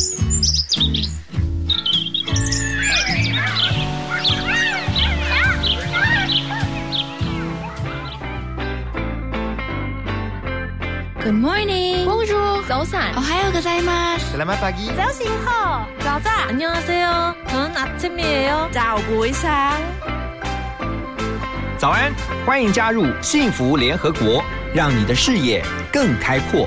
Good morning. Bonjour. 早安。 오하요 고자이마스. Selamat pagi. 早醒好，早早 안녕하세요. 저는 아침이에요. 早不一상早安，欢迎加入幸福联合国，让你的视野更开阔。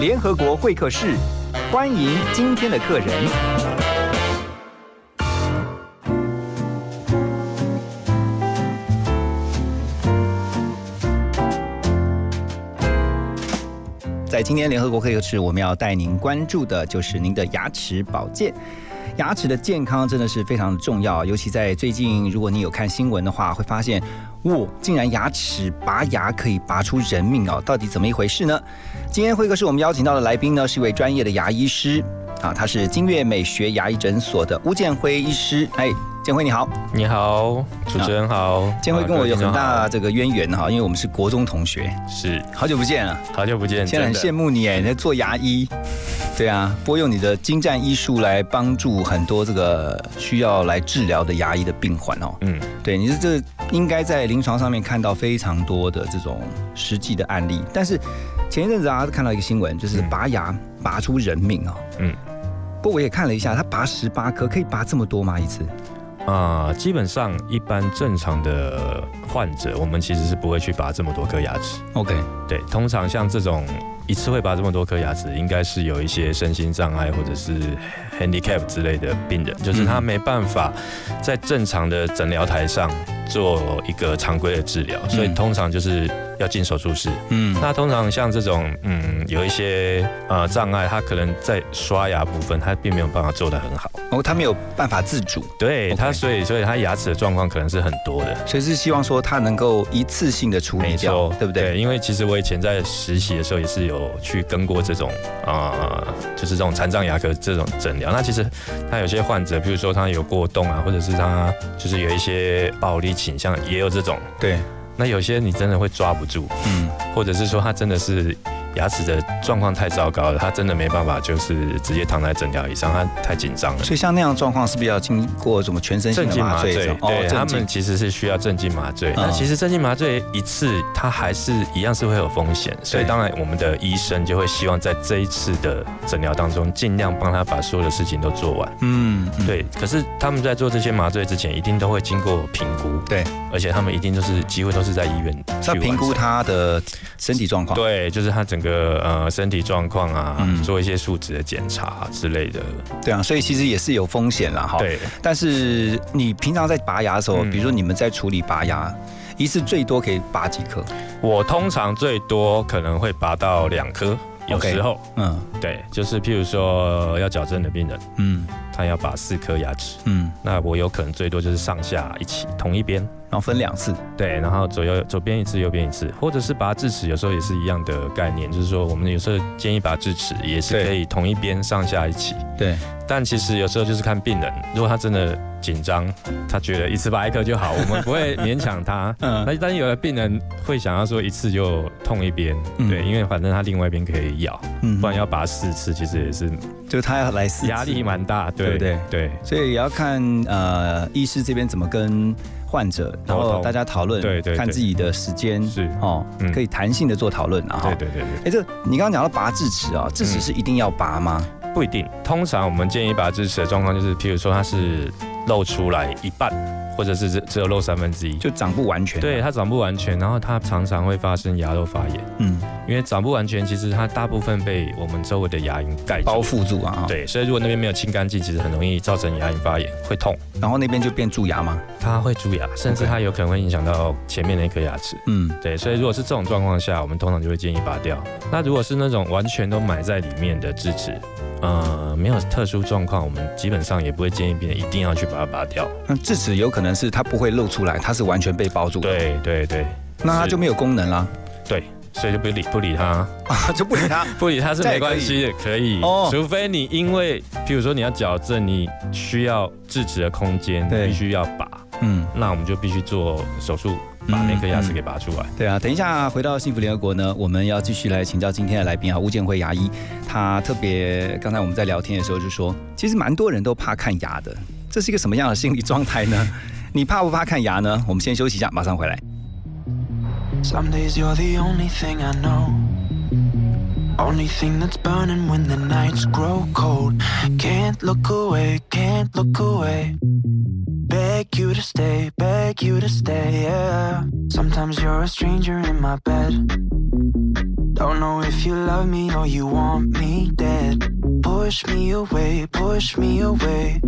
联合国会客室，欢迎今天的客人。在今天联合国会客室，我们要带您关注的就是您的牙齿保健。牙齿的健康真的是非常的重要，尤其在最近，如果你有看新闻的话，会发现，哇，竟然牙齿拔牙可以拔出人命哦，到底怎么一回事呢？今天会客室我们邀请到的来宾呢，是一位专业的牙医师啊，他是金悦美学牙医诊所的吴建辉医师。哎，建辉你好，你好，主持人好。建辉跟我有很大这个渊源哈，因为我们是国中同学，是好久不见了。好久不见，现在很真羡慕你哎，你在做牙医，对啊，拨用你的精湛医术来帮助很多这个需要来治疗的牙医的病患哦。嗯，对，你是这应该在临床上面看到非常多的这种实际的案例，但是前一阵子啊看到一个新闻，就是嗯拔牙拔出人命哦。嗯，不过我也看了一下，他拔十八颗，可以拔这么多吗？一次？啊、基本上一般正常的患者，我们其实是不会去拔这么多颗牙齿。OK，对，通常像这种一次会拔这么多颗牙齿，应该是有一些身心障碍或者是 handicap 之类的病人，就是他没办法在正常的诊疗台上做一个常规的治疗，所以通常就是要进手术室。嗯，那通常像这种，嗯，有一些呃障碍，他可能在刷牙部分，他并没有办法做得很好。哦，他没有办法自主，对他，所以所以他牙齿的状况可能是很多的。所以是希望说他能够一次性的处理掉对不对？因为其实我以前在实习的时候也是有去跟过这种啊、呃就是这种残障牙科这种诊疗。那其实他有些患者，比如说他有过动啊，或者是他就是有一些暴力倾向，也有这种。对，那有些你真的会抓不住，嗯。或者是说他真的是牙齿的状况太糟糕了，他真的没办法，就是直接躺在诊疗椅上，他太紧张了。所以像那样的状况，是不是要经过什么全身性的镇静麻醉麻醉这种？，对他们其实是需要镇静麻醉。嗯那其实镇静麻醉一次，它还是一样是会有风险，所以当然我们的医生就会希望在这一次的诊疗当中，尽量帮他把所有的事情都做完。嗯，嗯对，可是他们在做这些麻醉之前，一定都会经过评估，对，而且他们一定都是机会都是在医院去评估他的身体状况。对，就是他整个呃身体状况啊，嗯做一些数值的检查之类的。对啊，所以其实也是有风险啦，哈。。对，但是你平常在拔牙的时候，嗯比如说你们在处理拔牙，一次最多可以拔几颗？我通常最多可能会拔到两颗，有时候嗯对，就是譬如说要矫正的病人，嗯他要拔四颗牙齿，嗯，那我有可能最多就是上下一起同一边。然后分两次。对，然后左右左边一次，右边一次，或者是拔智齿，有时候也是一样的概念，就是说我们有时候建议拔智齿也是可以同一边上下一起。对，但其实有时候就是看病人，如果他真的紧张，他觉得一次拔一颗就好，我们不会勉强他。嗯。那但有的病人会想要说一次就痛一边，嗯。对，因为反正他另外一边可以咬，嗯不然要拔四次，其实也是就是他要来四次。压力蛮大，对不对？对。所以也要看呃医师这边怎么跟患者，然后大家讨论，对对对。看自己的时间是。哦，嗯。可以弹性的做讨论啊。哈。对对对对，哎，这你刚刚讲到拔智齿啊，智齿嗯。是一定要拔吗？不一定。通常我们建议拔智齿的状况就是，譬如说它是露出来一半，或者是只只有露三分之一，就长不完全。对，它长不完全，然后它常常会发生牙肉发炎，嗯，因为长不完全，其实它大部分被我们周围的牙龈盖住包。覆住啊。哈，对，所以如果那边没有清干净，其实很容易造成牙龈发炎，会痛，然后那边就变蛀牙吗？它会蛀牙，甚至它有可能会影响到前面的一颗牙齿。嗯，对，所以如果是这种状况下，我们通常就会建议拔掉。那如果是那种完全都埋在里面的智齿，呃，没有特殊状况，我们基本上也不会建议病人一定要去把它拔掉。那智齿有可能是它不会露出来，它是完全被包住的，对对对，那它就没有功能啦，对，所以就不理不理它，啊，就不理它。不理它是没关系的，可以。哦除非你因为，譬如说你要矫正，你需要制止的空间，对必须要拔，嗯，那我们就必须做手术把那颗牙齿给拔出来。对啊，等一下回到幸福联合国呢，我们要继续来请教今天的来宾啊，吴建辉牙医，他特别刚才我们在聊天的时候就说，其实蛮多人都怕看牙的，这是一个什么样的心理状态呢？你怕不怕看牙呢？我们先休息一下，马上回来。 Some days you're the only thing I know. Only thing that's burning when the nights grow cold. Can't look away, can't look away. Beg you to stay, beg you to stay, yeah. Sometimes you're a stranger in my bed. Don't know if you love me or you want me dead. Push me away, push me away.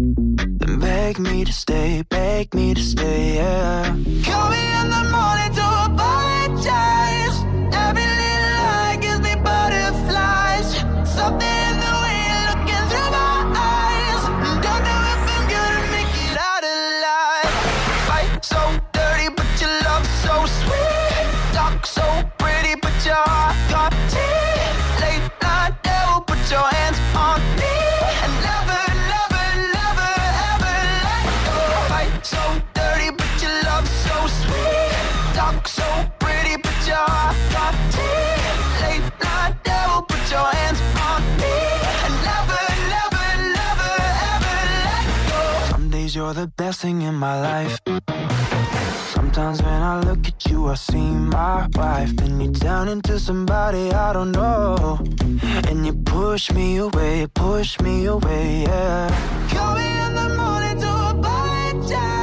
Beg me to stay, beg me to stay, yeah. Call me in the morning to apologize. The best thing in my life. Sometimes when I look at you, I see my wife. Then you turn into somebody I don't know. And you push me away, push me away, yeah. Call me in the morning to apologize.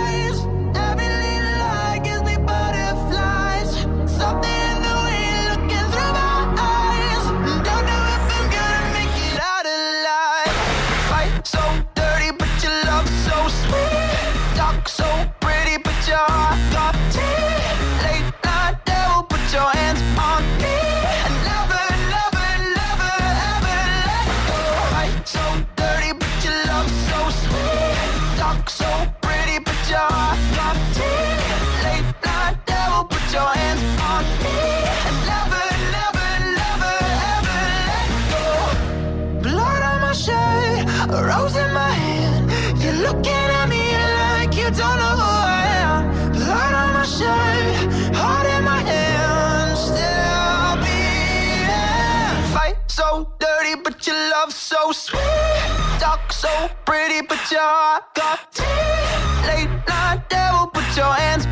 Love so sweet. Talk so pretty, but your got teeth. Late night devil, put your hands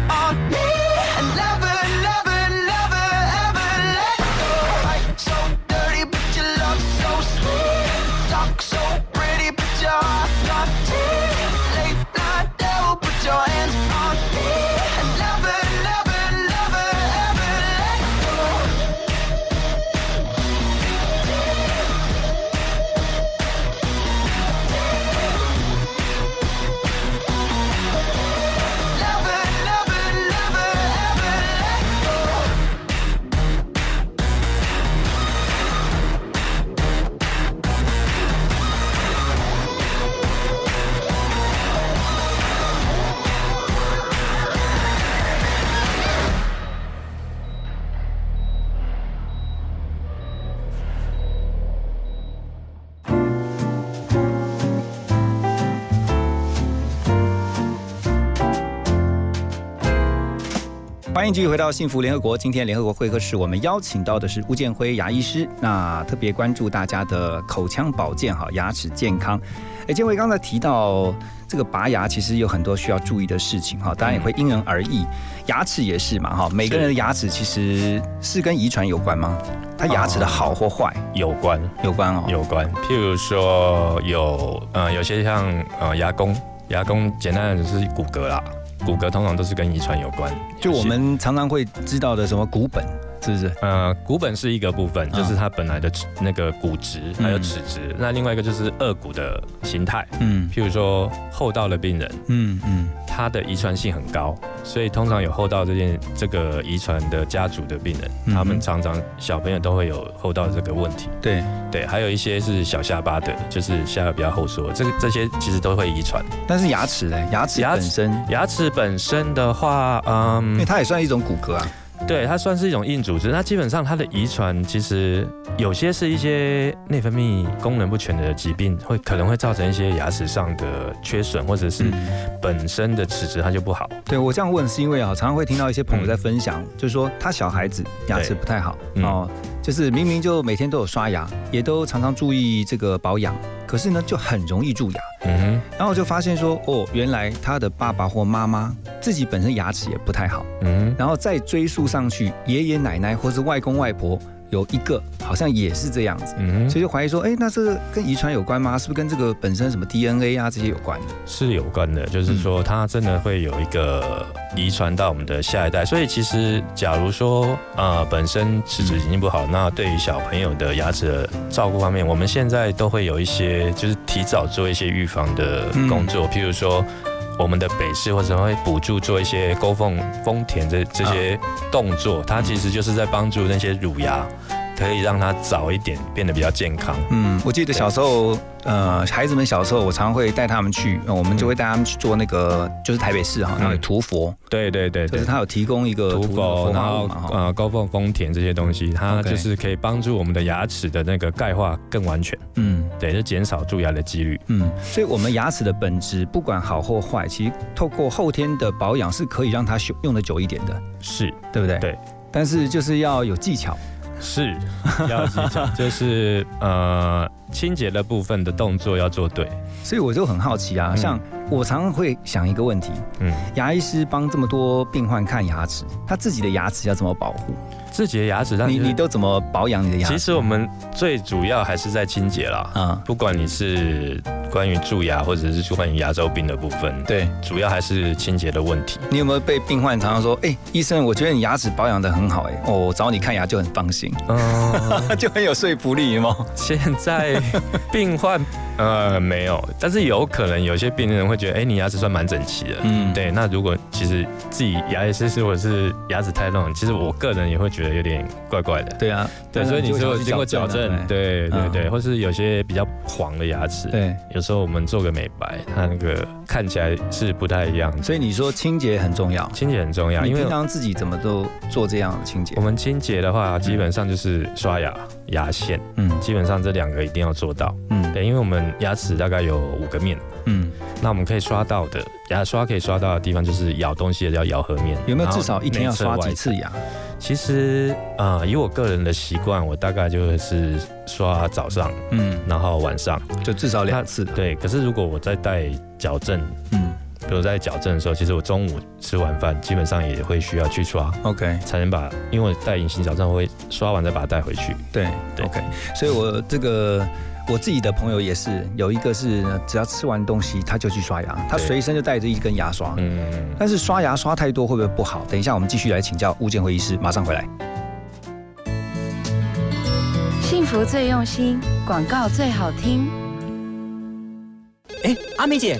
欢迎继续回到幸福联合国。今天联合国会客室，我们邀请到的是吴建辉牙医师，那特别关注大家的口腔保健哈，牙齿健康。哎，建辉刚才提到这个拔牙，其实有很多需要注意的事情哈，当然也会因人而异。牙齿也是嘛哈，每个人的牙齿其实是跟遗传有关吗？他牙齿的好或坏有关有关哦。有关，譬如说有呃有些像呃牙弓，牙弓简单的是骨骼啦，骨骼通常都是跟遗传有关。就我们常常会知道的什么骨本，是不是？呃，骨本是一个部分，嗯就是它本来的齿那个骨质还有齿质。那另外一个就是颚骨的形态，嗯譬如说后道的病人，嗯嗯，他的遗传性很高，所以通常有后道这件这个遗传的家族的病人，嗯他们常常小朋友都会有后道这个问题。对。对，还有一些是小下巴的，就是下巴比较后缩，这个这些其实都会遗传。但是牙齿呢？牙齿牙齿本身，牙齿本身的话，嗯因为嗯，它也算一种骨骼啊。对，它算是一种硬组织。那基本上它的遗传其实有些是一些内分泌功能不全的疾病，会可能会造成一些牙齿上的缺损，或者是本身的齿质它就不好。对我这样问是因为啊，常常会听到一些朋友在分享，就是说他小孩子牙齿不太好哦，就是明明就每天都有刷牙，也都常常注意这个保养，可是呢就很容易蛀牙。嗯哼，然后我就发现说，哦，原来他的爸爸或妈妈自己本身牙齿也不太好。嗯，然后再追溯上去，爷爷奶奶或是外公外婆。有一个好像也是这样子，所以就怀疑说，哎，那这个跟遗传有关吗？是不是跟这个本身什么 DNA 啊这些有关？是有关的，就是说它真的会有一个遗传到我们的下一代。所以其实假如说呃本身齿质已经不好，那对于小朋友的牙齿的照顾方面，我们现在都会有一些就是提早做一些预防的工作，譬如说。我们的北市或者会补助做一些沟缝丰田这这些动作，它其实就是在帮助那些乳牙。可以让他早一点变得比较健康。嗯，我记得小时候，呃，孩子们小时候，我常常会带他们去，我们就会带他们去做那个，就是台北市哈，那个涂佛。对对对，就是他有提供一个涂佛，然后呃，高凤丰田这些东西，它就是可以帮助我们的牙齿的那个钙化更完全。嗯，对，就减少蛀牙的几率。嗯，所以我们牙齿的本质不管好或坏，其实透过后天的保养是可以让它用用的久一点的，是对不对？对，但是就是要有技巧。是。就是呃清洁的部分的动作要做对，所以我就很好奇啊，像我常常会想一个问题，嗯，牙医师帮这么多病患看牙齿，他自己的牙齿要怎么保护？自己的牙齿上，你你都怎么保养你的牙？其实我们最主要还是在清洁啦，啊，不管你是关于蛀牙或者是关于牙周病的部分，对，主要还是清洁的问题。你有没有被病患常常说，哎，医生，我觉得你牙齿保养的很好，哎，哦，找你看牙就很放心，嗯，就很有说服力吗？现在病患。呃，没有，但是有可能有些病人会觉得，哎，你牙齿算蛮整齐的，嗯，对。那如果其实自己牙医师或者是牙齿太乱，其实我个人也会觉得有点怪怪的。对啊，对，所以你说经过矫正，对对对，或是有些比较黄的牙齿，对，有时候我们做个美白，它那个看起来是不太一样。所以你说清洁很重要，清洁很重要，因为平常自己怎么都做这样的清洁。我们清洁的话，基本上就是刷牙、牙线，嗯，基本上这两个一定要做到，嗯，对，因为我们。牙齿大概有五个面，嗯，那我们可以刷到的牙刷可以刷到的地方就是咬东西的叫咬合面。有没有至少一天要刷几次牙？其实啊，以我个人的习惯，我大概就是刷早上，嗯，然后晚上就至少两次。对，可是如果我在带矫正，嗯，比如在矫正的时候，其实我中午吃完饭基本上也会需要去刷，OK，才能把，因为我带隐形矫正会刷完再把它带回去。对，OK，所以我这个。我自己的朋友也是，有一个是只要吃完东西他就去刷牙，他随身就带着一根牙刷。嗯，但是刷牙刷太多会不会不好？等一下我们继续来请教物件会医师，马上回来。幸福最用心，广告最好听。哎，阿美姐，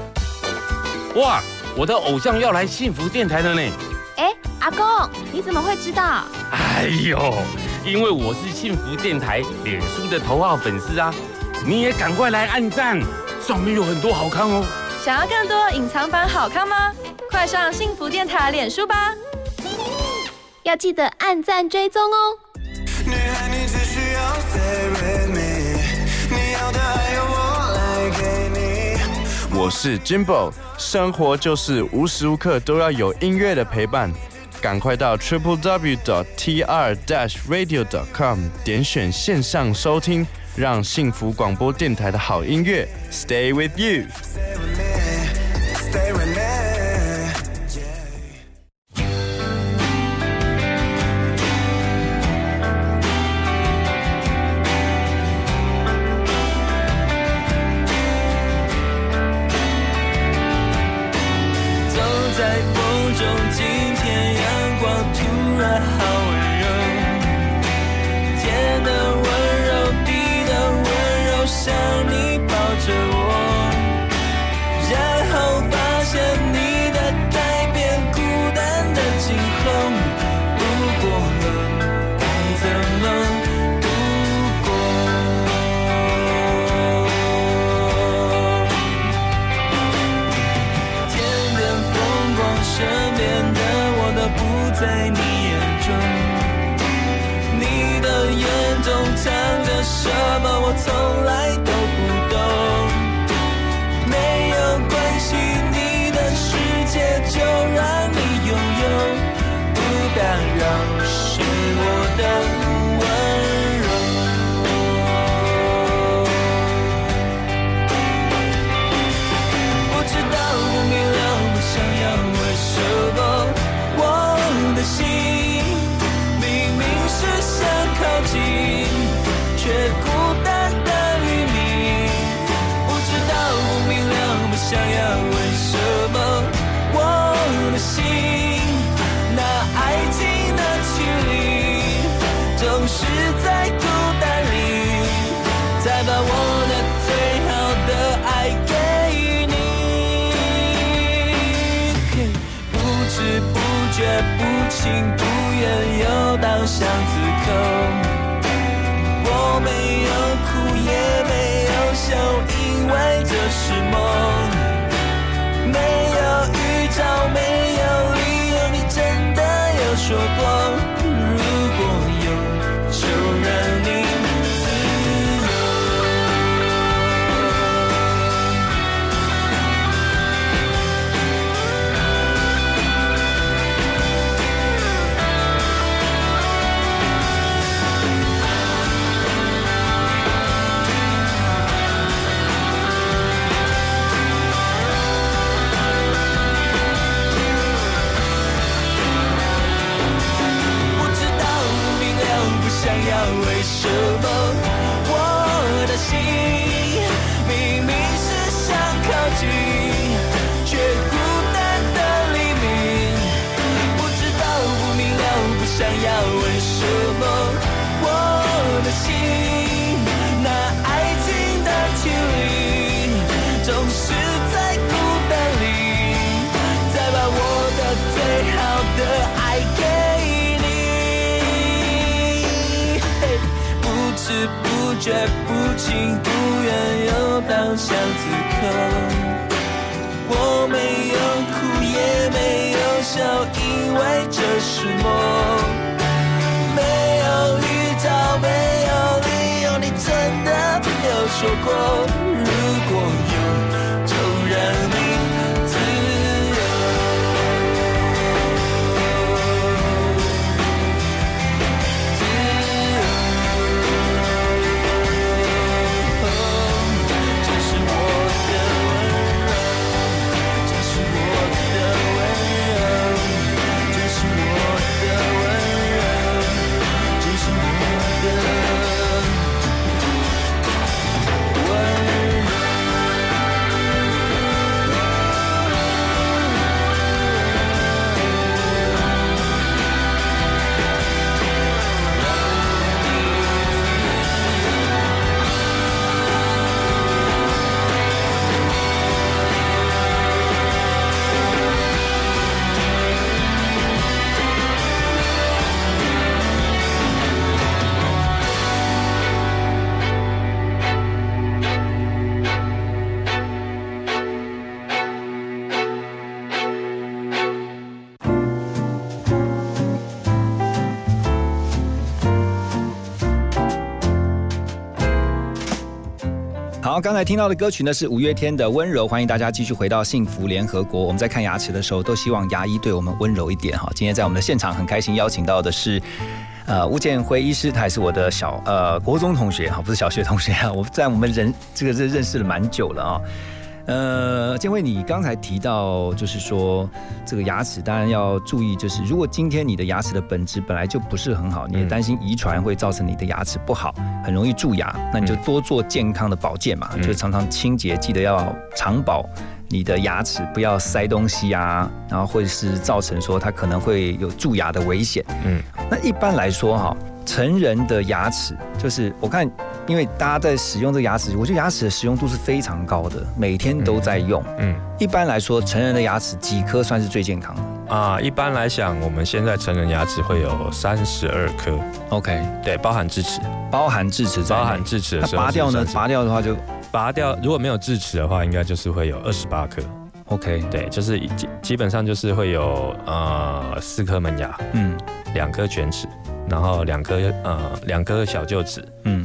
哇，我的偶像要来幸福电台了呢！哎，阿公，你怎么会知道？哎呦，因为我是幸福电台脸书的头号粉丝啊！你也赶快来按赞，上面有很多好看哦。想要更多隐藏版好看吗？快上幸福电台脸书吧，要记得按赞追踪哦。我是 Jimbo，生活就是无时无刻都要有音乐的陪伴，赶快到 triple w dot t r dash radio dot com 点选线上收听，让幸福广播电台的好音乐 stay with you。情不愿，又到巷子觉，不情不愿，又到巷子口。我没有哭，也没有笑，因为这是梦。没有预兆，没有理由，你真的没有说过，刚才听到的歌曲呢是五月天的《温柔》，欢迎大家继续回到幸福联合国。我们在看牙齿的时候，都希望牙医对我们温柔一点哈。今天在我们的现场很开心邀请到的是。呃，吴建辉医师，他还是我的小呃国中同学哈，不是小学同学啊。我在我们人这个是认识了蛮久了啊、呃，建辉，你刚才提到，就是说这个牙齿当然要注意，就是如果今天你的牙齿的本质本来就不是很好，你也担心遗传会造成你的牙齿不好，很容易蛀牙，那你就多做健康的保健嘛，嗯就常常清洁，记得要常保你的牙齿，不要塞东西啊，然后或者是造成说它可能会有蛀牙的危险。嗯，那一般来说哈，成人的牙齿就是我看，因为大家在使用这个牙齿，我觉得牙齿的使用度是非常高的，每天都在用。嗯，一般来说，成人的牙齿几颗算是最健康的？啊，一般来讲，我们现在成人牙齿会有三十二颗，？OK，对，包含智齿，包含智齿，包含智齿的时候拔掉呢？拔掉的话就拔掉，如果没有智齿的话，应该就是会有二十八颗。OK，对，就是基基本上就是会有呃四颗门牙，嗯，两颗犬齿，然后两颗呃两颗小臼齿，嗯，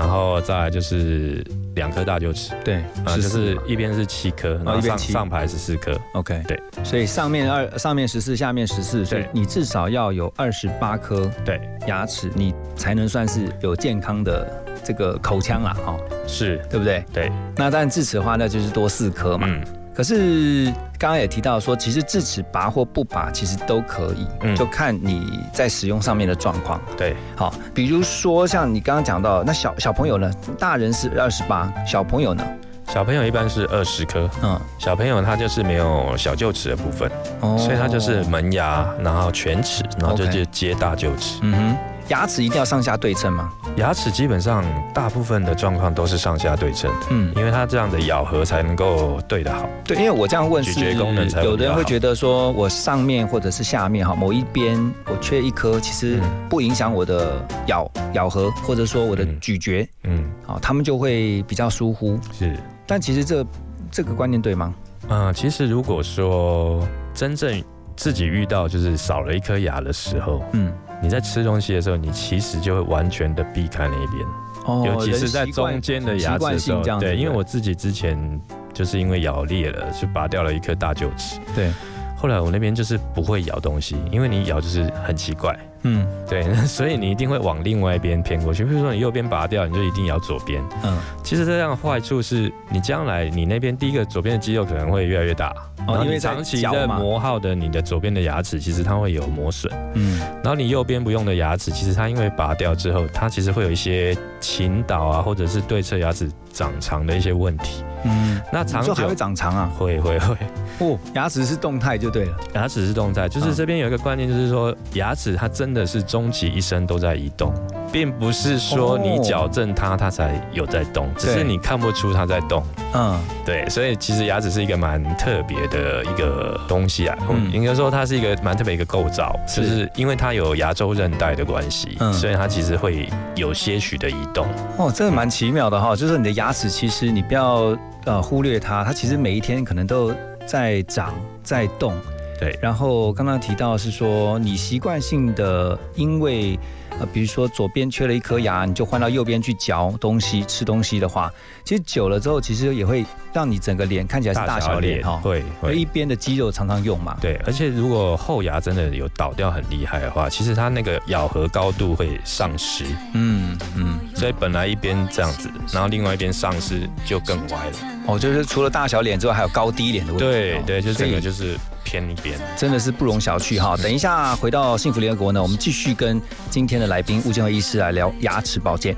然后再来就是两颗大臼齿，对，啊，就是一边是七颗，然后上一边上排十四颗，OK，对，所以上面二上面十四，下面十四，所以你至少要有二十八颗对，牙齿，你才能算是有健康的这个口腔啦，哈、是，对不对？对，那但智齿的话，那就是多四颗嘛。嗯，可是刚刚也提到说，其实智齿拔或不拔其实都可以，嗯。就看你在使用上面的状况。对，好，比如说像你刚刚讲到，那小小朋友呢，大人是二十八，小朋友呢，小朋友一般是二十颗，嗯，小朋友他就是没有小臼齿的部分，哦。所以他就是门牙，然后犬齿，然后就就接大臼齿。嗯哼，牙齿一定要上下对称吗？牙齿基本上大部分的状况都是上下对称的，嗯，因为它这样的咬合才能够对得好。对，因为我这样问是，咀嚼功能才有的人会觉得说，我上面或者是下面哈，某一边我缺一颗，其实嗯不影响我的咬咬合，或者说我的嗯咀嚼，嗯，好，他们就会比较疏忽。是。但其实这这个观念对吗？嗯，其实如果说真正自己遇到就是少了一颗牙的时候，嗯，你在吃东西的时候，你其实就会完全的避开那一边，哦尤其是在中间的牙齿的时候对，因为我自己之前就是因为咬裂了，就拔掉了一颗大臼齿。对，后来我那边就是不会咬东西，因为你咬就是很奇怪，嗯对，所以你一定会往另外一边偏过去。比如说你右边拔掉，你就一定要左边。嗯，其实这样的坏处是你将来你那边第一个左边的肌肉可能会越来越大，然后因为长期的磨耗的你的左边的牙齿，其实它会有磨损。嗯然后你右边不用的牙齿，其实它因为拔掉之后，它其实会有一些倾倒啊，或者是对侧牙齿长长的一些问题。嗯，那长久你说还会长长啊？会会会，哦，牙齿是动态就对了。牙齿是动态，就是嗯这边有一个观念，就是说牙齿它真的是终其一生都在移动，并不是说你哦矫正它，它才有在动，只是你看不出它在动。嗯。对，所以其实牙齿是一个蛮特别的一个东西啊，嗯。应该说它是一个蛮特别一个构造，是。就是因为它有牙周韧带的关系，嗯。所以它其实会有些许的移动。哦，这个蛮奇妙的哈，就是你的牙齿其实你不要呃忽略它，它其实每一天可能都在长在动。对然后刚刚提到是说你习惯性的因为呃比如说左边缺了一颗牙，你就换到右边去嚼东西吃东西的话，其实久了之后其实也会让你整个脸看起来是大小脸哈，会会一边的肌肉常常用嘛。对，而且如果后牙真的有倒掉很厉害的话，其实它那个咬合高度会丧失，嗯嗯，所以本来一边这样子，然后另外一边丧失就更歪了。哦，就是除了大小脸之外，还有高低脸的问题。哦对对，就所以整个就是偏一边。真的是不容小觑哈。等一下回到幸福联合国呢，我们继续跟今天的来宾吴建和医师来聊牙齿保健。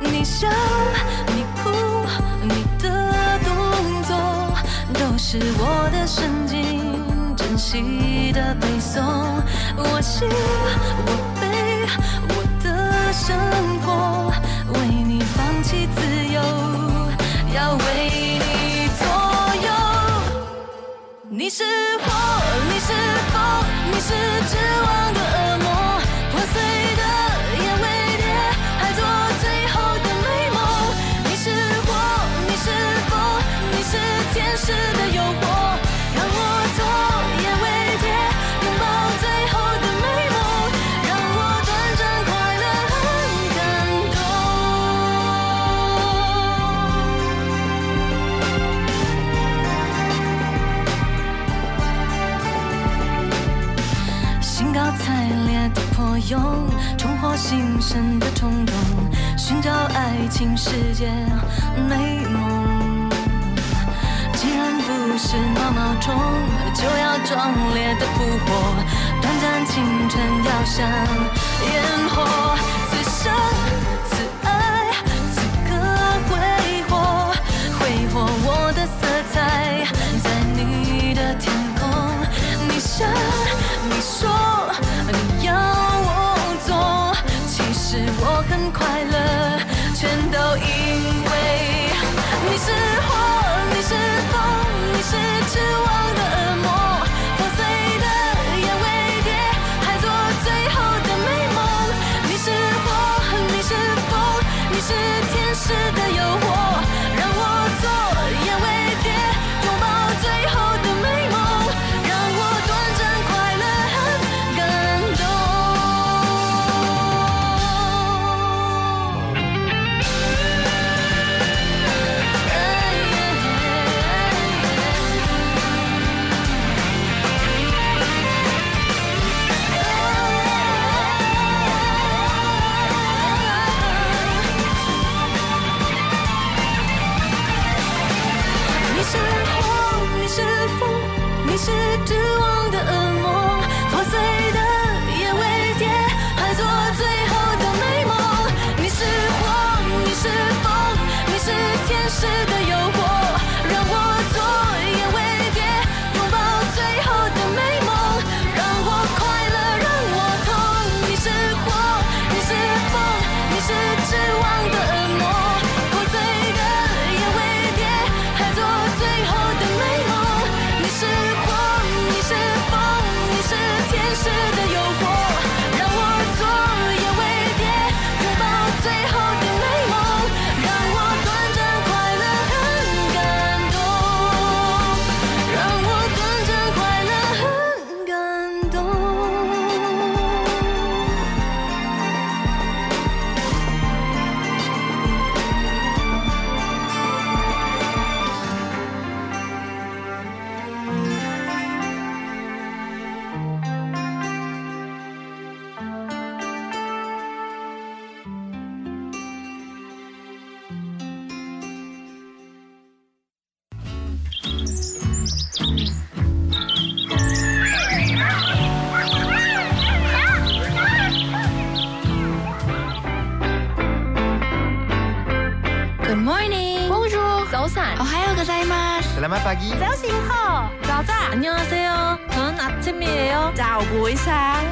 你笑，你哭，你的动作都是我的神经，珍惜的背诵。我心，我你是火，你是风，你是指望的重获新生的冲动，寻找爱情世界美梦。既然不是毛毛虫，就要壮烈的扑火，短暂青春要像烟火，此生此爱此刻挥霍，挥霍我的色彩，在你的天空，你想你说마스. Selamat pagi.早醒好. 가자. 안녕하세요. 저는 아침이에요. 早부상.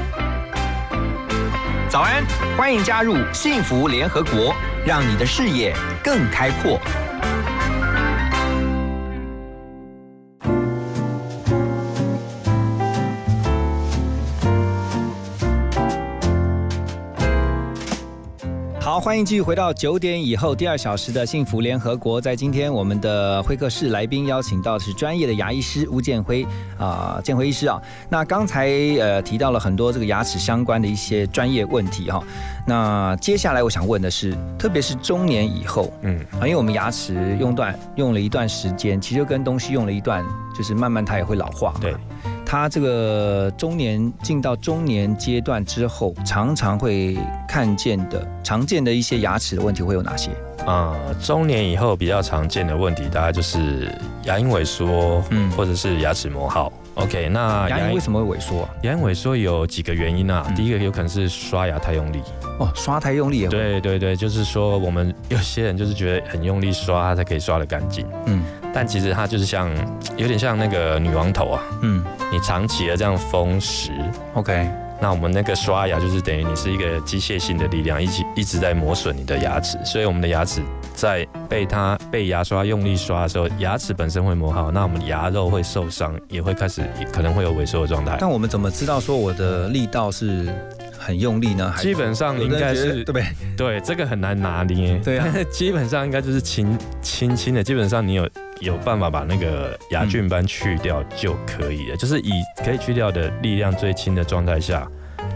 早安，欢迎加入幸福联合国，让你的视野更开阔。 好，欢迎继续回到九点以后第二小时的幸福联合国。在今天我们的会客室来宾邀请到的是专业的牙医师吴建辉啊，建辉医师啊。那刚才呃提到了很多这个牙齿相关的一些专业问题哈。那接下来我想问的是，特别是中年以后，嗯，啊，因为我们牙齿用段用了一段时间，其实跟东西用了一段，就是慢慢它也会老化嘛。对，它这个中年进到中年阶段之后，常常会看见的常见的一些牙齿的问题会有哪些？啊、中年以后比较常见的问题，大概就是牙龈萎缩，嗯或者是牙齿磨耗。OK，那牙龈为什么会萎缩啊？牙龈萎缩有几个原因啊？嗯第一个有可能是刷牙太用力。哦，刷太用力也会。对对对，就是说我们有些人就是觉得很用力刷，它才可以刷得干净。嗯但其实它就是像有点像那个女王头啊，嗯你长期的这样风蚀，，OK，那我们那个刷牙就是等于你是一个机械性的力量，一直一直在磨损你的牙齿，所以我们的牙齿在被它被牙刷用力刷的时候，牙齿本身会磨耗，那我们牙肉会受伤，也会开始可能会有萎缩的状态。但我们怎么知道说我的力道是很用力呢？基本上应该是对不对？对，这个很难拿捏。对啊，基本上应该就是轻轻轻的，基本上你有有办法把那个牙菌斑去掉就可以了，就是以可以去掉的力量最轻的状态下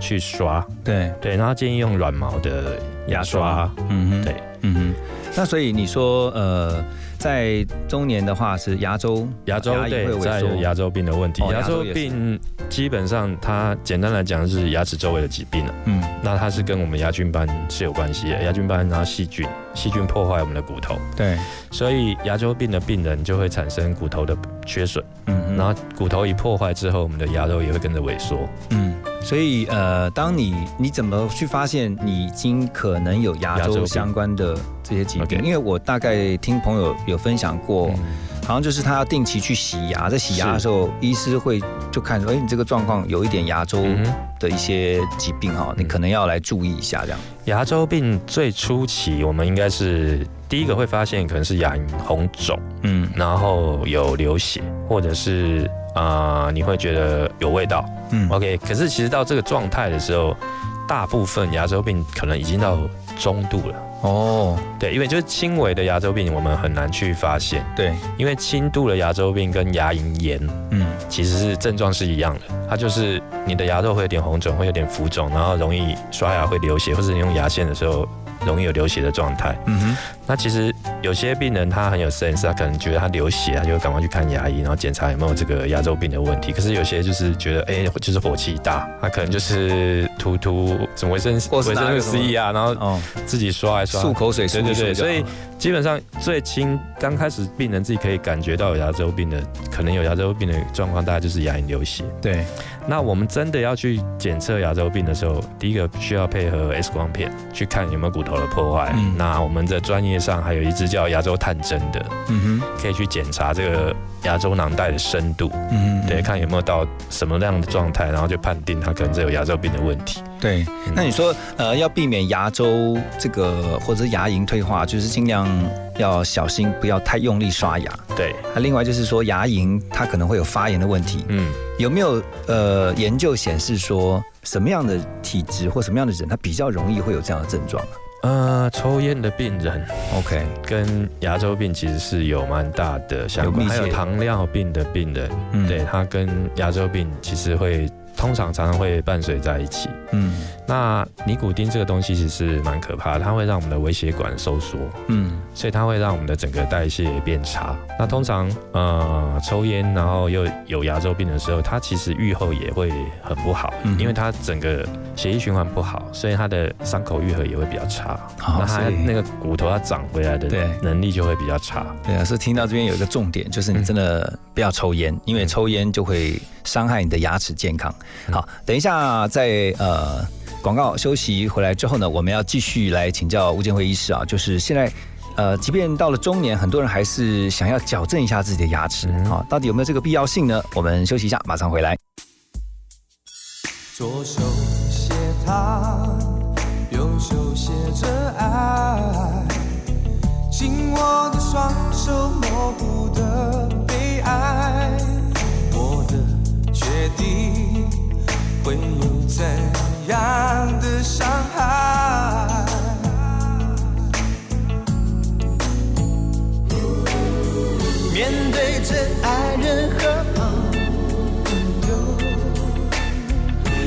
去刷。对，对，然后建议用软毛的牙刷。嗯哼，对，嗯哼。那所以你说，呃，在中年的话是牙周牙周龈对会，萎缩再有牙周病的问题。牙周哦牙周病基本上它简单来讲是牙齿周围的疾病了。嗯那它是跟我们牙菌斑是有关系的，牙菌斑然后细菌，细菌破坏我们的骨头，对，所以牙周病的病人就会产生骨头的缺损，嗯哼。然后骨头一破坏之后，我们的牙肉也会跟着萎缩。嗯，所以呃，当你你怎么去发现你已经可能有牙周相关的这些疾病？因为我大概听朋友有分享过，嗯好像就是他要定期去洗牙，在洗牙的时候，医师会就看说，哎，你这个状况有一点牙周的一些疾病哈，你可能要来注意一下这样。牙周病最初期，我们应该是第一个会发现可能是牙龈红肿，嗯然后有流血，或者是啊、呃你会觉得有味道。嗯 OK，可是其实到这个状态的时候，大部分牙周病可能已经到中度了。哦，对，因为就是轻微的牙周病，我们很难去发现，对，因为轻度的牙周病跟牙龈炎嗯。其实是症状是一样的，它就是你的牙肉会有点红肿，会有点浮肿，然后容易刷牙会流血，或者你用牙线的时候容易有流血的状态。嗯哼，那其实有些病人他很有 sense，他可能觉得他流血，他就会赶快去看牙医，然后检查有没有这个牙周病的问题。可是有些就是觉得，哎、就是火气大，他可能就是涂涂什么维生维生素 C 啊，然后哦，自己刷来刷漱口水对对对，所以基本上最轻刚开始病人自己可以感觉到有牙周病的，可能有牙周病的状况，大概就是牙龈流血。对，那我们真的要去检测牙周病的时候，第一个需要配合 X 光片去看有没有骨头的破坏。嗯那我们在专业上还有一支叫牙周探针的，嗯哼，可以去检查这个牙周囊袋的深度，嗯哼，对，看有没有到什么样的状态，然后就判定他可能是有牙周病的问题。对。嗯。那你说，呃，要避免牙周这个或者是牙龈退化，就是尽量要小心，不要太用力刷牙。对，那另外就是说，牙龈它可能会有发炎的问题，嗯，有没有呃研究显示说，什么样的体质或什么样的人，他比较容易会有这样的症状？啊呃，抽烟的病人？OK，跟牙周病其实是有蛮大的相关，有还有糖尿病的病人，嗯。对，他跟牙周病其实会通常常常会伴随在一起。嗯那尼古丁这个东西其实是蛮可怕的，它会让我们的微血管收缩，嗯所以它会让我们的整个代谢变差。那通常呃抽烟然后又有牙周病的时候，它其实愈后也会很不好，嗯因为它整个血液循环不好，所以它的伤口愈合也会比较差。好那它那个骨头它长回来的对能力就会比较差。对啊，是听到这边有一个重点，就是你真的不要抽烟，因为抽烟就会伤害你的牙齿健康。好，等一下在呃广告休息回来之后呢，我们要继续来请教吴建辉医师啊，就是现在呃，即便到了中年，很多人还是想要矫正一下自己的牙齿啊，到底有没有这个必要性呢？我们休息一下，马上回来。左手写他，右手写着爱，紧握的双手模糊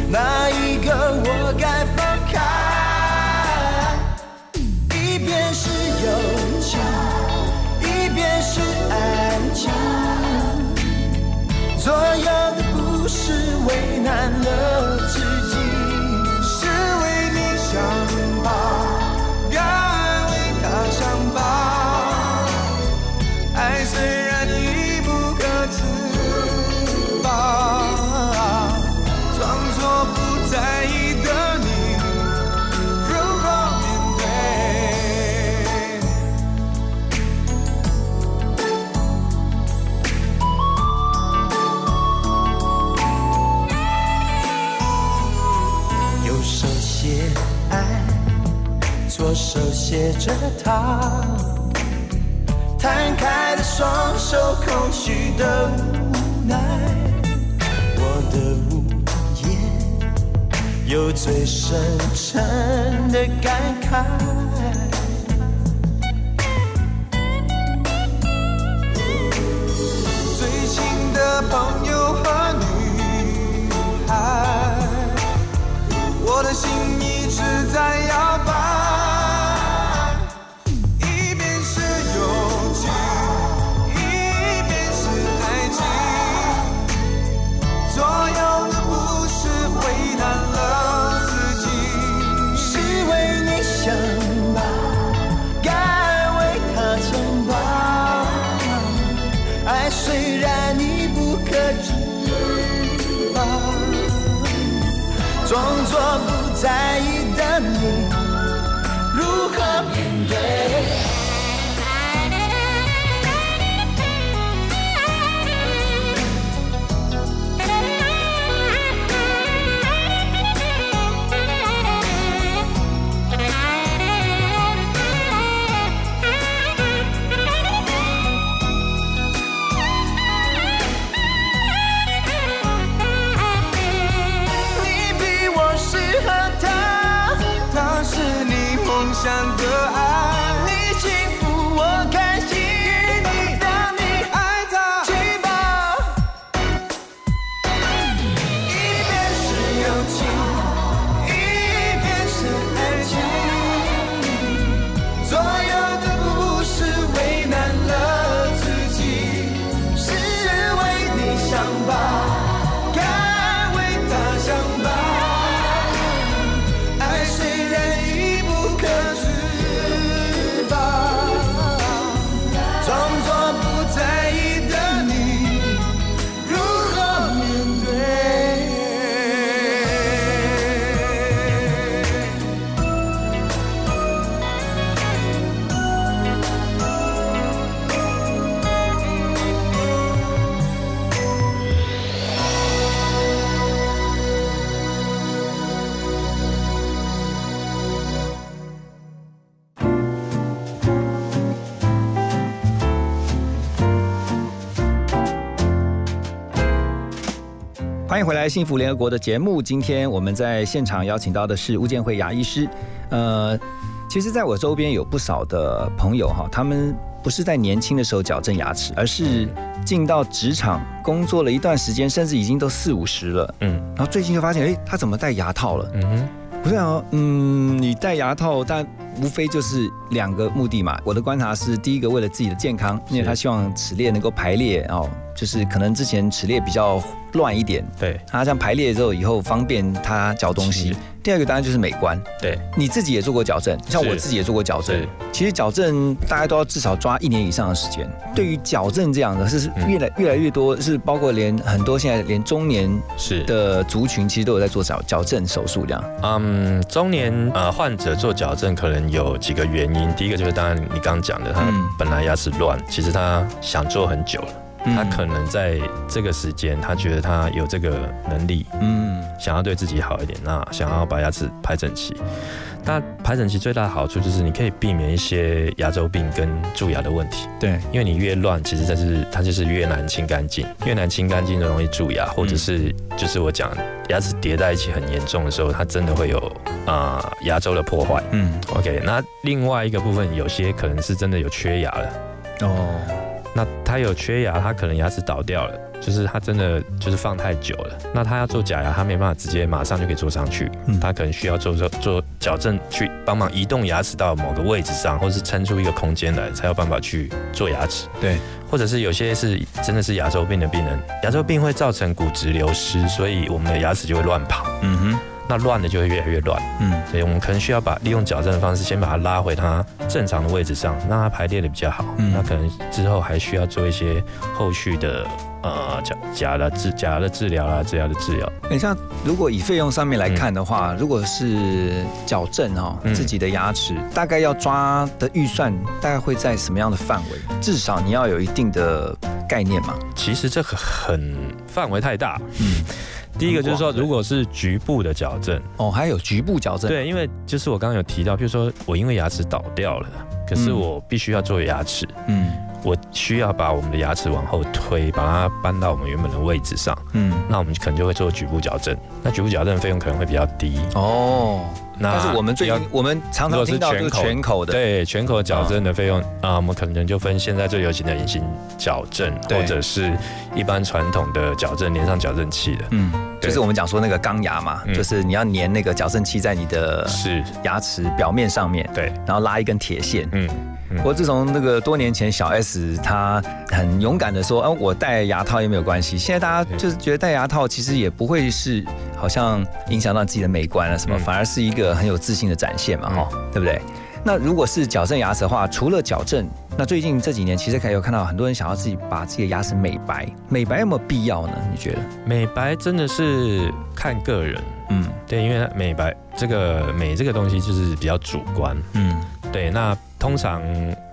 哪一个我该放开？一边是友情，一边是爱情，左右的不是为难了手写着他。摊开的双手，空虚的无奈，我的无言，有最深沉的感慨。最亲的朋友和女孩，我的心一直在摇摆。作迎回来，幸福联合国的节目。今天我们在现场邀请到的是吴建慧牙医师。呃，其实在我周边有不少的朋友哈，他们不是在年轻的时候矫正牙齿，而是进到职场工作了一段时间，甚至已经都四五十了。嗯，然后最近就发现，哎，他怎么戴牙套了？嗯哼，我想说，嗯，你戴牙套，但无非就是两个目的嘛。我的观察是，第一个为了自己的健康，因为他希望齿列能够排列哦，就是可能之前齿列比较乱一点，对，它这样排列之后以后方便它嚼东西。第二个当然就是美观，对，你自己也做过矫正，像我自己也做过矫正。其实矫正大家都要至少抓一年以上的时间。对于矫正这样的，是嗯越来越来越多，是包括连很多现在连中年是的族群，其实都有在做矫矫正手术这样。嗯，中年呃患者做矫正可能有几个原因，第一个就是当然你刚刚讲的，他嗯本来牙齿乱，其实他想做很久了。他嗯可能在这个时间，他觉得他有这个能力，嗯。想要对自己好一点，那想要把牙齿排整齐。那排整齐最大的好处就是你可以避免一些牙周病跟蛀牙的问题，对，因为你越乱，其实它是它就是越难清干净，越难清干净就容易蛀牙，或者是就是我讲牙齿叠在一起很严重的时候，它真的会有啊、呃牙周的破坏。嗯。OK，那另外一个部分有些可能是真的有缺牙了。哦，那他有缺牙，他可能牙齿倒掉了，就是他真的就是放太久了。那他要做假牙，他没办法直接马上就可以做上去，嗯他可能需要做做做矫正，去帮忙移动牙齿到某个位置上，或是撑出一个空间来，才有办法去做牙齿。对，或者是有些是真的是牙周病的病人，牙周病会造成骨质流失，所以我们的牙齿就会乱跑，嗯哼，那乱的就会越来越乱。嗯所以我们可能需要把利用矫正的方式，先把它拉回它正常的位置上，让它排列的比较好。嗯那可能之后还需要做一些后续的呃假假的治假的治疗啦，治疗的治疗。你像如果以费用上面来看的话，如果是矫正哈、嗯自己的牙齿，大概要抓的预算大概会在什么样的范围？至少你要有一定的概念嘛。其实这个很范围太大。嗯，第一个就是说，如果是局部的矫正，哦，还有局部矫正，，对，因为就是我刚刚有提到，譬如说我因为牙齿倒掉了，可是嗯我必须要做牙齿，嗯。我需要把我们的牙齿往后推，把它搬到我们原本的位置上。嗯，那我们可能就会做局部矫正，那局部矫正的费用可能会比较低。哦，那但是我们最近我们常常听到就是全口的，对全口矫正的费用啊、我们可能就分现在最流行的隐形矫正，或者是一般传统的矫正连上矫正器的。嗯，就是我们讲说那个钢牙嘛，嗯。就是你要粘那个矫正器在你的是，牙齿表面上面，对，然后拉一根铁线。嗯，不过自从那个多年前小 S 她很勇敢的说，啊，我戴牙套也没有关系。现在大家就是觉得戴牙套其实也不会是好像影响到自己的美观啊什么，嗯。反而是一个很有自信的展现嘛，哈、对不对？那如果是矫正牙齿的话，除了矫正，那最近这几年其实可以有看到很多人想要自己把自己的牙齿美白，美白有没有必要呢？你觉得？美白真的是看个人，嗯。对，因为美白这个美这个东西就是比较主观，嗯。对，那通常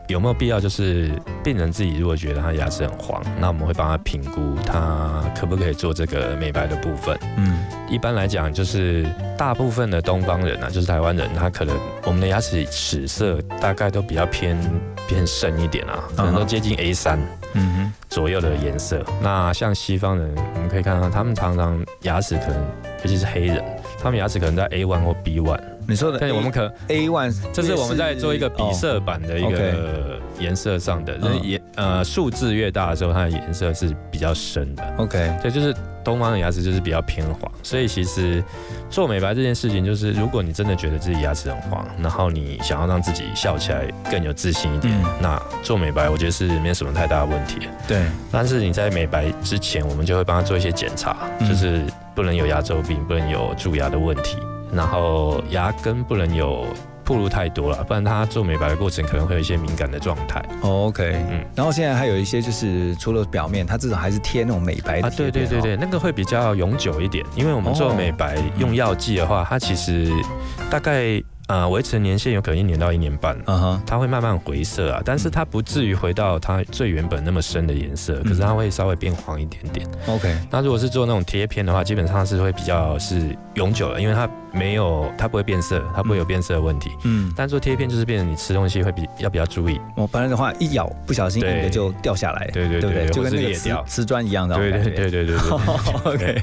有没有必要？就是病人自己如果觉得他牙齿很黄，那我们会帮他评估他可不可以做这个美白的部分。嗯一般来讲，就是大部分的东方人啊，就是台湾人，他可能我们的牙齿齿色大概都比较偏偏深一点啊，可能都接近 A 三嗯哼左右的颜色。那像西方人，我们可以看到他们常常牙齿可能，尤其是黑人，他们牙齿可能在 A one 或 B one。你说的但是我们可 A one，这是我们在做一个比色版的一哦个颜色上的，嗯。那颜呃数字越大的时候，它的颜色是比较深的。OK，对，就是东方的牙齿就是比较偏黄，所以其实做美白这件事情，就是如果你真的觉得自己牙齿很黄，然后你想要让自己笑起来更有自信一点，嗯。那做美白我觉得是没有什么太大的问题。对，但是你在美白之前，我们就会帮他做一些检查，嗯。就是不能有牙周病，不能有蛀牙的问题，然后牙根不能有暴露太多了，不然它做美白的过程可能会有一些敏感的状态。哦 OK，嗯。嗯，然后现在还有一些就是除了表面，它至少还是贴那种美白的啊，对对对对，那个会比较永久一点，因为我们做哦美白用药剂的话，它其实大概呃维持的年限有可能一年到一年半。嗯哼，它会慢慢回色啊，但是它不至于回到它最原本那么深的颜色，可是它会稍微变黄一点点。OK，那如果是做那种贴片的话，基本上是会比较是永久的，因为它没有它不会变色，它不会有变色的问题。嗯，但做贴片就是变成你吃东西会比要比较注意。我不然的话一咬不小心对硬的就掉下来，对对对就跟那个瓷瓷砖一样的，对对对对对对对。OK，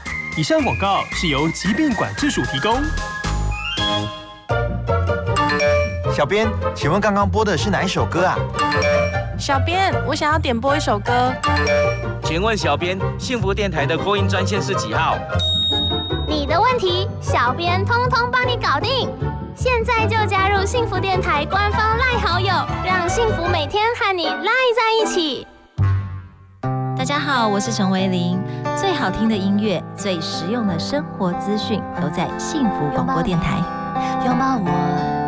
以上广告是由疾病管制署提供。小编，请问刚刚播的是哪一首歌啊？小编，我想要点播一首歌。请问小编，幸福电台的扩音专线是几号？你的问题，小编通通帮你搞定。现在就加入幸福电台官方赖好友，让幸福每天和你赖在一起。大家好，我是陈维玲。最好听的音乐，最实用的生活资讯，都在幸福广播电台。拥抱我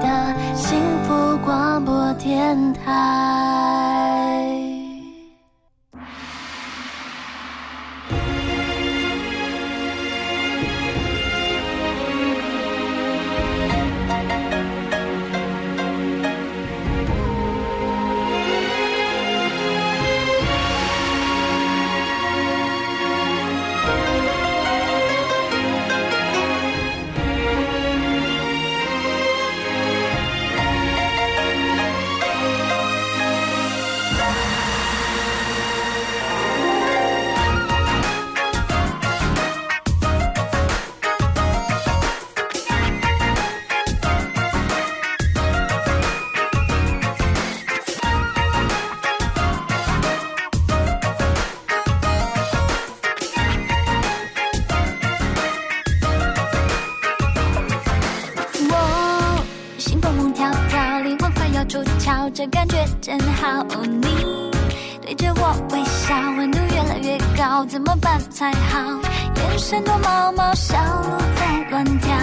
的幸福广播电台。还好？眼神躲猫猫，小鹿在乱跳，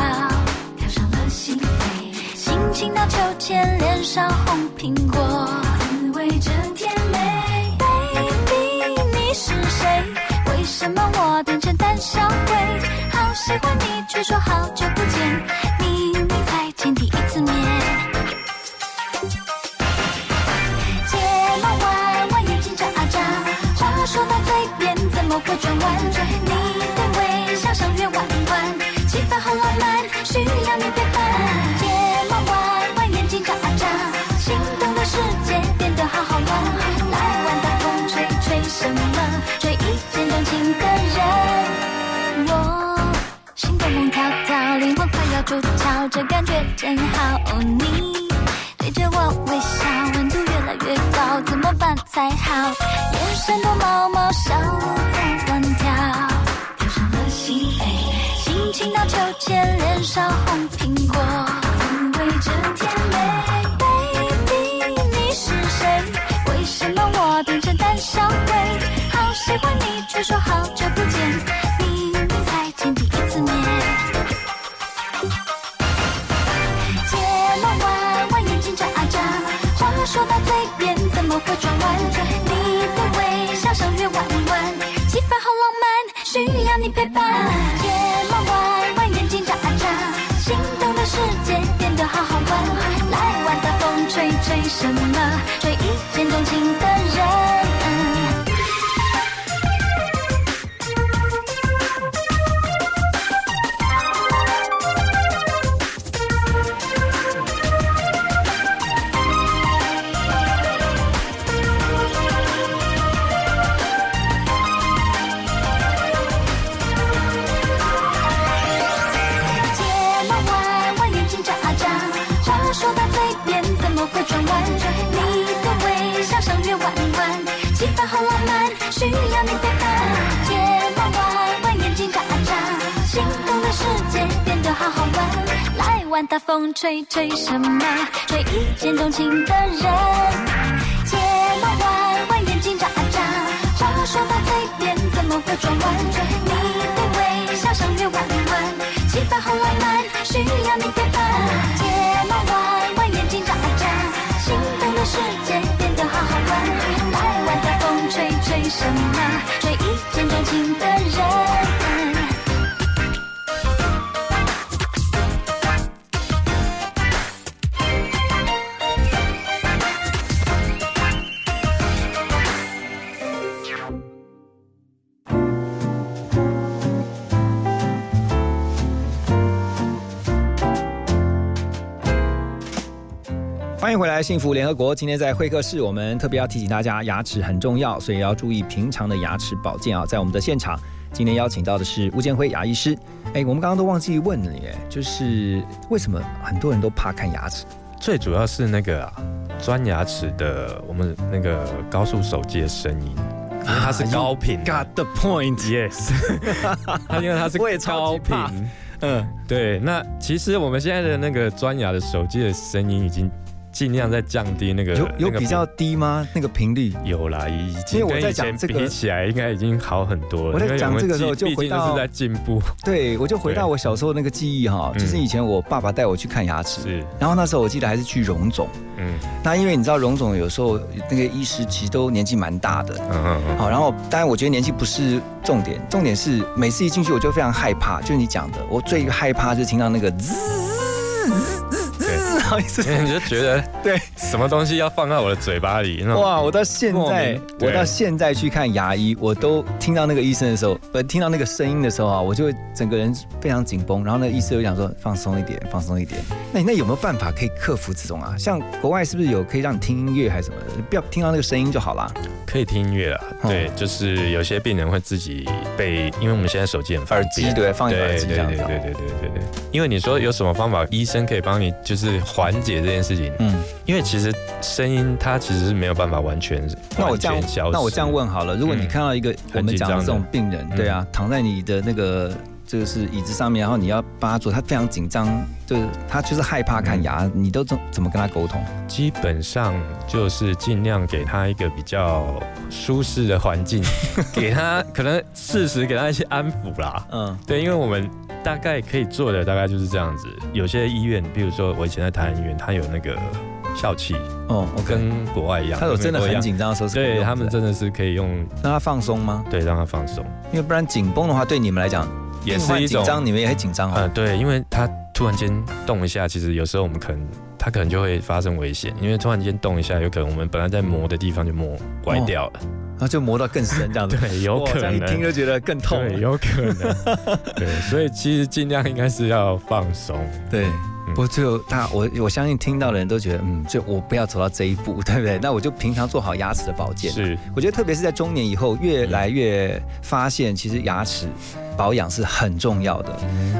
跳上了心扉，心情荡秋千，脸上红苹果，滋味真甜美。Baby，你是谁？为什么我变成胆小鬼？好喜欢你，却说好久才好？眼神多毛毛，小鹿在乱跳，跳上了心扉，心情到秋千，脸上红苹果，滋味真甜美。Baby，你是谁？为什么我变成胆小鬼？好喜欢你，却说好久不见，吹吹什么？吹一见钟情的人。睫毛弯弯，眼睛眨啊眨，话说到嘴边怎么会转弯？你的微笑像月弯弯，气氛好浪漫，欢迎回来，幸福联合国。今天在会客室，我们特别要提醒大家，牙齿很重要，所以要注意平常的牙齿保健啊。在我们的现场，今天邀请到的是吴建辉牙医师。哎，我们刚刚都忘记问了耶，就是为什么很多人都怕看牙齿？最主要是那个啊，钻牙齿的，我们那个高速手机的声音，因为它是 高频。Got the point, yes。它因为它是高频，嗯，对。那其实我们现在的那个钻牙的手机的声音已经尽量在降低那个有有比较低吗？那个频率？有啦，已因经为我在跟以前讲这个比起来，应该已经好很多了。我在讲这个时候就回到是在进步。对，我就回到我小时候那个记忆哈，就是以前我爸爸带我去看牙齿，是，然后那时候我记得还是去荣总，嗯那因为你知道荣总有时候那个医师其实都年纪蛮大的，嗯嗯嗯，好，然后当然我觉得年纪不是重点，重点是每次一进去我就非常害怕，就是你讲的，我最害怕就是听到那个滋，对，然后一直因为你就觉得 对什么东西要放在我的嘴巴里，那哇！我到现在，我到现在去看牙医，我都听到那个医生的时候，不听到那个声音的时候啊，我就会整个人非常紧绷。然后那个医生就讲说放松一点，放松一点。那你那有没有办法可以克服这种啊？像国外是不是有可以让你听音乐还是什么的？不要听到那个声音就好啦。可以听音乐啊。哦对，就是有些病人会自己被，因为我们现在手机很方耳机对放一个耳机这样子对对对对对对对。因为你说有什么方法，医生可以帮你就是缓解这件事情。嗯，因为其实声音它其实是没有办法完全那我这样。那我这样问好了，如果你嗯看到一个我们讲的这种病人，嗯对啊，躺在你的那个这个是椅子上面，然后你要帮他做，他非常紧张，就是他就是害怕看牙，嗯你都怎怎么跟他沟通？基本上就是尽量给他一个比较舒适的环境，给他可能适时给他一些安抚啦。嗯，对，因为我们大概可以做的大概就是这样子。有些医院，比如说我以前在台湾医院，它有那那个笑气，哦，跟国外一样，他有真的很紧张的时候对他们真的是可以用让他放松吗？对，让他放松，因为不然紧绷的话，对你们来讲也是一种紧张，你们也会紧张哦。呃，对，因为他突然间动一下，其实有时候我们可能他可能就会发生危险，因为突然间动一下，有可能我们本来在磨的地方就磨歪掉了。然后就磨到更深这样子，对，有可能一听就觉得更痛。对，有可能。对，所以其实尽量应该是要放松。对，不过最后大我我相信听到的人都觉得，嗯，就我不要走到这一步，对不对？那我就平常做好牙齿的保健。是，我觉得特别是在中年以后，越来越发现其实牙齿保养是很重要的。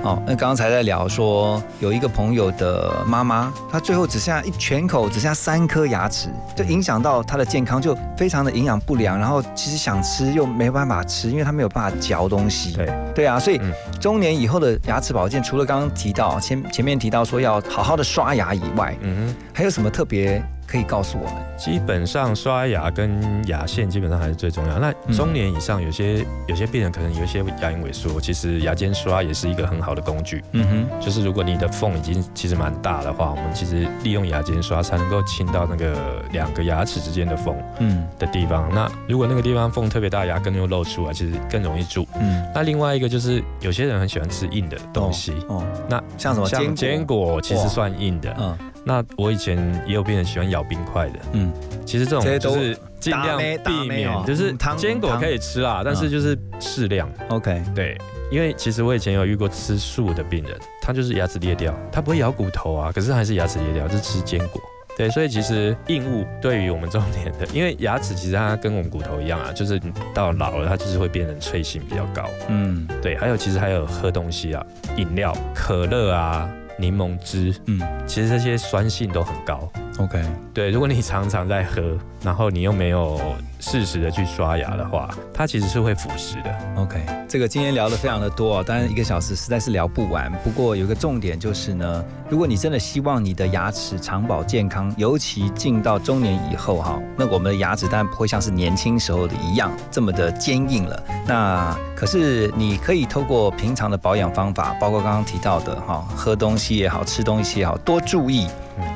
哦，那刚才在聊说，有一个朋友的妈妈，她最后只剩下一全口只剩下三颗牙齿，就影响到她的健康，就非常的营养不良。然后其实想吃又没办法吃，因为她没有办法嚼东西。对对啊，所以中年以后的牙齿保健，除了刚刚提到前前面提到说要好好的刷牙以外，嗯还有什么特别可以告诉我们？基本上刷牙跟牙线基本上还是最重要。那嗯中年以上，有些有些病人可能有一些牙龈萎缩，其实牙间刷也是一个很好的工具。嗯哼，就是如果你的缝已经其实蛮大的话，我们其实利用牙间刷才能够清到那个两个牙齿之间的缝。嗯的地方，那如果那个地方缝特别大，牙根又露出来，其实更容易蛀。嗯，那另外一个就是有些人很喜欢吃硬的东西，哦，那像什么坚果坚果其实算硬的。嗯，那我以前也有病人喜欢咬冰块的，嗯，其实这种都就是尽量避免，就是坚果可以吃啦，但是嗯就是适量。OK，对，因为其实我以前有遇过吃素的病人，他就是牙齿裂掉，他不会咬骨头啊，可是还是牙齿裂掉，就是吃坚果。对，所以其实硬物对于我们中年的，因为牙齿其实它跟我们骨头一样啊，就是到老了它就是会变成脆性比较高。嗯，对，还有其实还有喝东西啊，饮料、可乐啊、柠檬汁，嗯，其实这些酸性都很高。OK，对，如果你常常在喝，然后你又没有适时的去刷牙的话，它其实是会腐蚀的。OK，这个今天聊的非常的多哦，当然一个小时实在是聊不完。不过有一个重点就是呢，如果你真的希望你的牙齿长保健康，尤其进到中年以后哈，那我们的牙齿当然不会像是年轻时候的一样这么的坚硬了。那可是你可以透过平常的保养方法，包括刚刚提到的哈，喝东西也好，吃东西也好，多注意。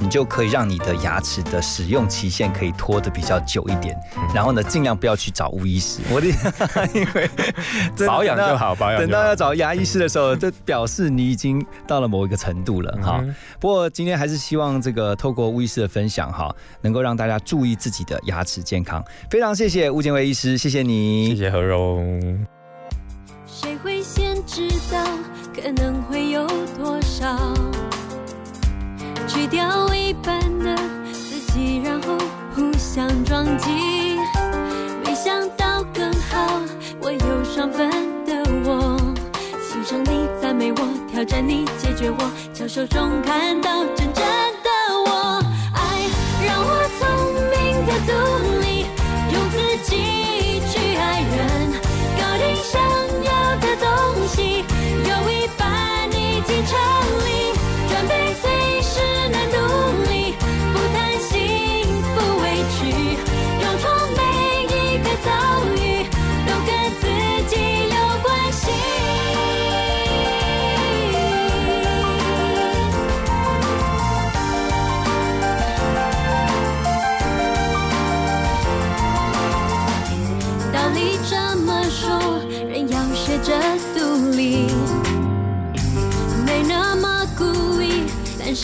你就可以让你的牙齿的使用期限可以拖得比较久一点，然后呢，尽量不要去找巫医师。我的，因为 保养就好保养等到要找牙医师的时候，这表示你已经到了某一个程度了哈。嗯不过今天还是希望这个透过巫医师的分享哈，能够让大家注意自己的牙齿健康。非常谢谢吴建伟医师，谢谢你，谢谢何荣。谁会先知道可能会有多少？去掉一半的然后互相撞击。没想到更好，我有双份的我，欣赏你，赞美我，挑战你，解决我，交手中看到真正的我。爱让我聪明的独立，用自己去爱人，搞定想要的东西，有一半已经成立，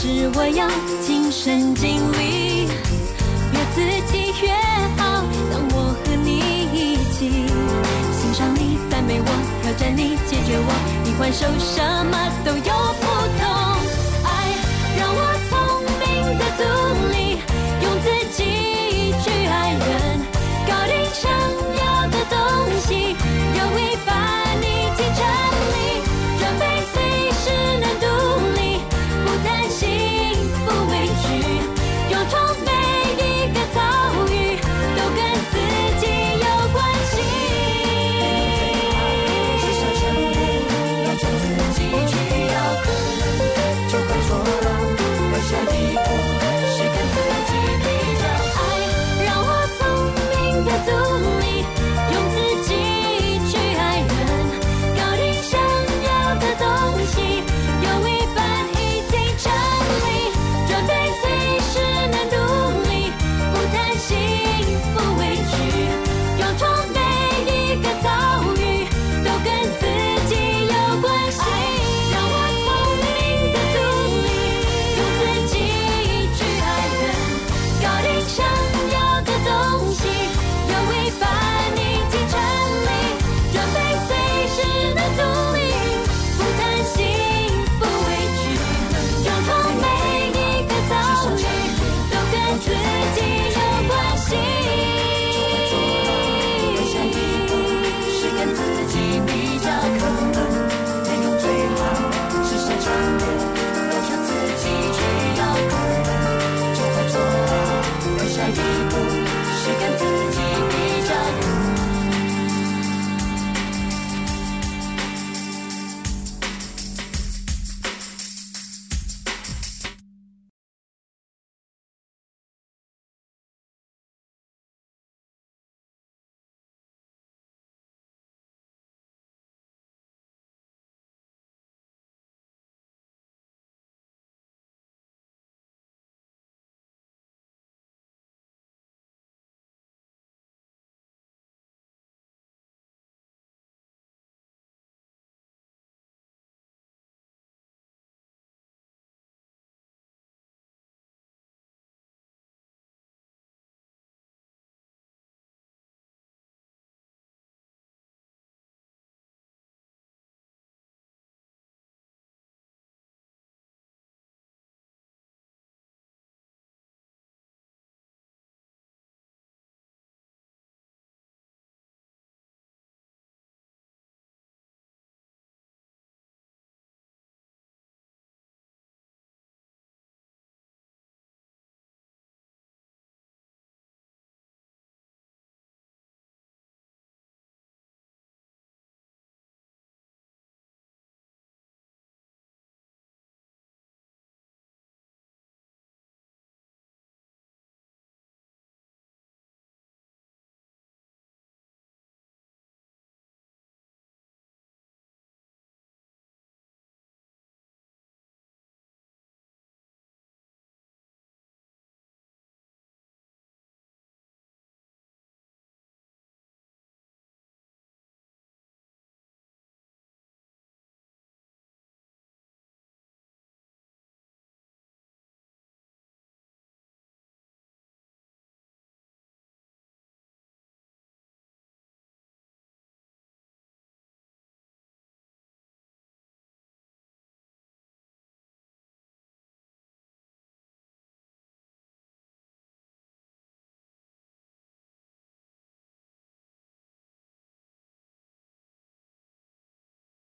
是我要亲身经历，越自己越好。当我和你一起，欣赏你，赞美我，挑战你，解决我，你换手什么都有不同。